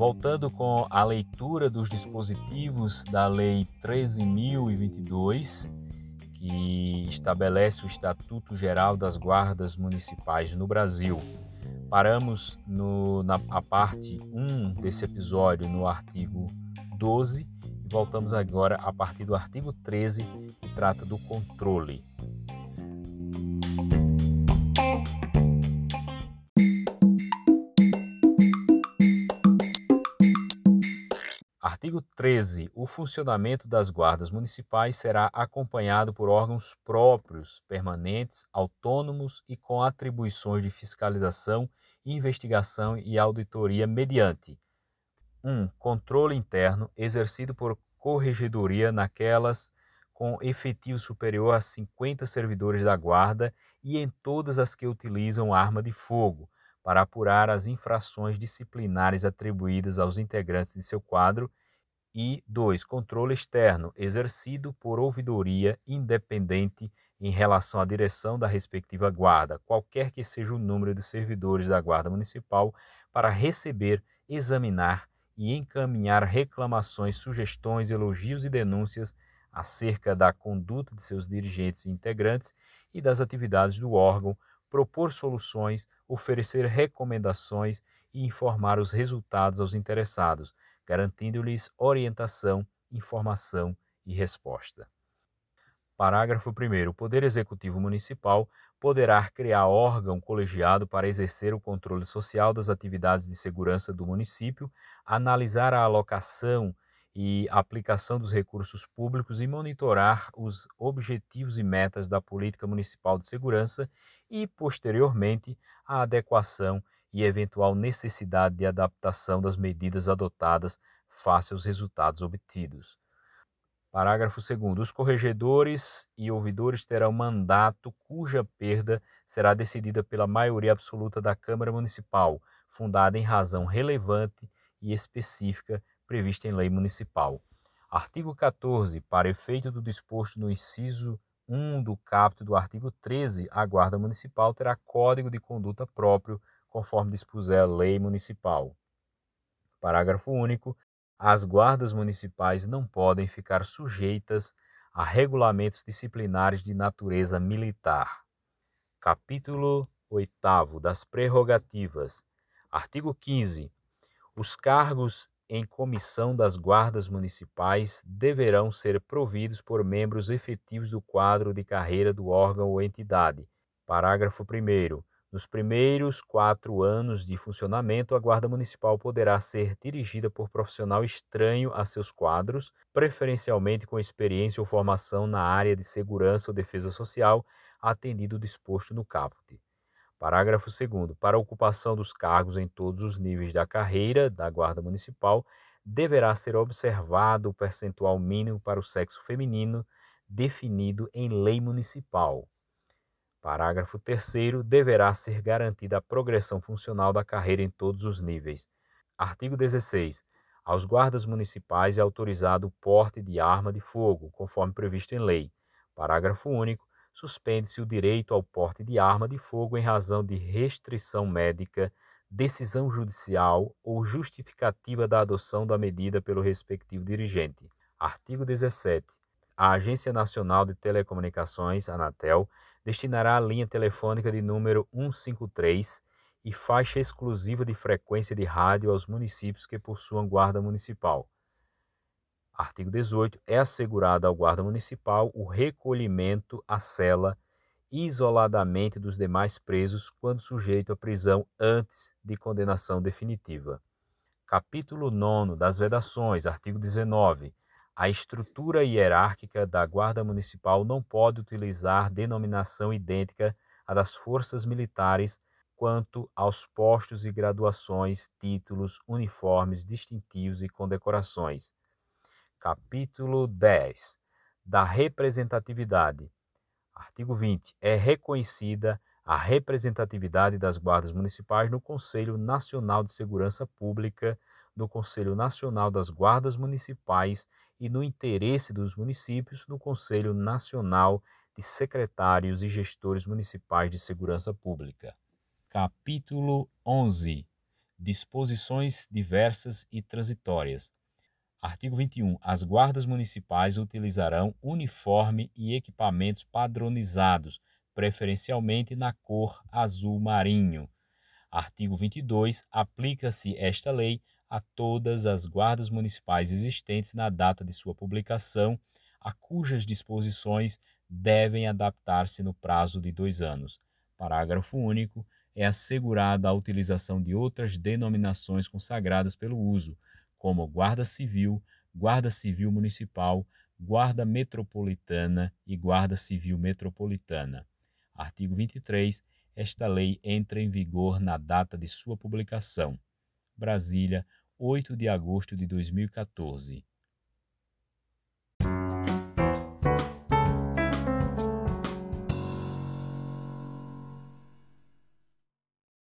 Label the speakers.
Speaker 1: Voltando com a leitura dos dispositivos da Lei 13.022, que estabelece o Estatuto Geral das Guardas Municipais no Brasil. Paramos no, na parte 1 desse episódio no artigo 12 e voltamos agora a partir do artigo 13, que trata do controle. Artigo 13. O funcionamento das guardas municipais será acompanhado por órgãos próprios, permanentes, autônomos e com atribuições de fiscalização, investigação e auditoria mediante 1. Um, controle interno exercido por corregedoria naquelas com efetivo superior a 50 servidores da guarda e em todas as que utilizam arma de fogo, para apurar as infrações disciplinares atribuídas aos integrantes de seu quadro e 2. Controle externo, exercido por ouvidoria independente em relação à direção da respectiva guarda, qualquer que seja o número de servidores da Guarda Municipal, para receber, examinar e encaminhar reclamações, sugestões, elogios e denúncias acerca da conduta de seus dirigentes e integrantes e das atividades do órgão, propor soluções, oferecer recomendações e informar os resultados aos interessados garantindo-lhes orientação, informação e resposta. Parágrafo 1. O Poder Executivo Municipal poderá criar órgão colegiado para exercer o controle social das atividades de segurança do município, analisar a alocação e aplicação dos recursos públicos e monitorar os objetivos e metas da política municipal de segurança e, posteriormente, a adequação e eventual necessidade de adaptação das medidas adotadas face aos resultados obtidos. Parágrafo 2. Os corregedores e ouvidores terão mandato cuja perda será decidida pela maioria absoluta da Câmara Municipal, fundada em razão relevante e específica prevista em lei municipal. Artigo 14. Para efeito do disposto no inciso 1 do caput do artigo 13, a Guarda Municipal terá código de conduta próprio conforme dispuser a lei municipal. Parágrafo único. As guardas municipais não podem ficar sujeitas a regulamentos disciplinares de natureza militar. Capítulo 8 das prerrogativas. Artigo 15. Os cargos em comissão das guardas municipais deverão ser providos por membros efetivos do quadro de carreira do órgão ou entidade. Parágrafo 1. Nos primeiros quatro anos de funcionamento, a Guarda Municipal poderá ser dirigida por profissional estranho a seus quadros, preferencialmente com experiência ou formação na área de segurança ou defesa social, atendido o disposto no caput. Parágrafo 2. Para a ocupação dos cargos em todos os níveis da carreira da Guarda Municipal, deverá ser observado o percentual mínimo para o sexo feminino definido em lei municipal. Parágrafo 3 deverá ser garantida a progressão funcional da carreira em todos os níveis. Artigo 16. Aos guardas municipais é autorizado o porte de arma de fogo, conforme previsto em lei. Parágrafo único. Suspende-se o direito ao porte de arma de fogo em razão de restrição médica, decisão judicial ou justificativa da adoção da medida pelo respectivo dirigente. Artigo 17. A Agência Nacional de Telecomunicações, Anatel, destinará a linha telefônica de número 153 e faixa exclusiva de frequência de rádio aos municípios que possuam guarda municipal. Artigo 18. É assegurado ao guarda municipal o recolhimento à cela isoladamente dos demais presos quando sujeito à prisão antes de condenação definitiva. Capítulo 9 das Vedações, artigo 19. A estrutura hierárquica da Guarda Municipal não pode utilizar denominação idêntica à das forças militares quanto aos postos e graduações, títulos, uniformes distintivos e condecorações. Capítulo 10 da representatividade. Artigo 20. É reconhecida a representatividade das guardas municipais no Conselho Nacional de Segurança Pública, no Conselho Nacional das Guardas Municipais e no interesse dos municípios no Conselho Nacional de Secretários e Gestores Municipais de Segurança Pública. Capítulo 11 Disposições diversas e transitórias. Artigo 21. As guardas municipais utilizarão uniforme e equipamentos padronizados, preferencialmente na cor azul marinho. Artigo 22. Aplica-se esta lei a todas as guardas municipais existentes na data de sua publicação, a cujas disposições devem adaptar-se no prazo de dois anos. Parágrafo único. É assegurada a utilização de outras denominações consagradas pelo uso como Guarda Civil, Guarda Civil Municipal, Guarda Metropolitana e Guarda Civil Metropolitana. Artigo 23. Esta lei entra em vigor na data de sua publicação. Brasília, 8 de agosto de 2014.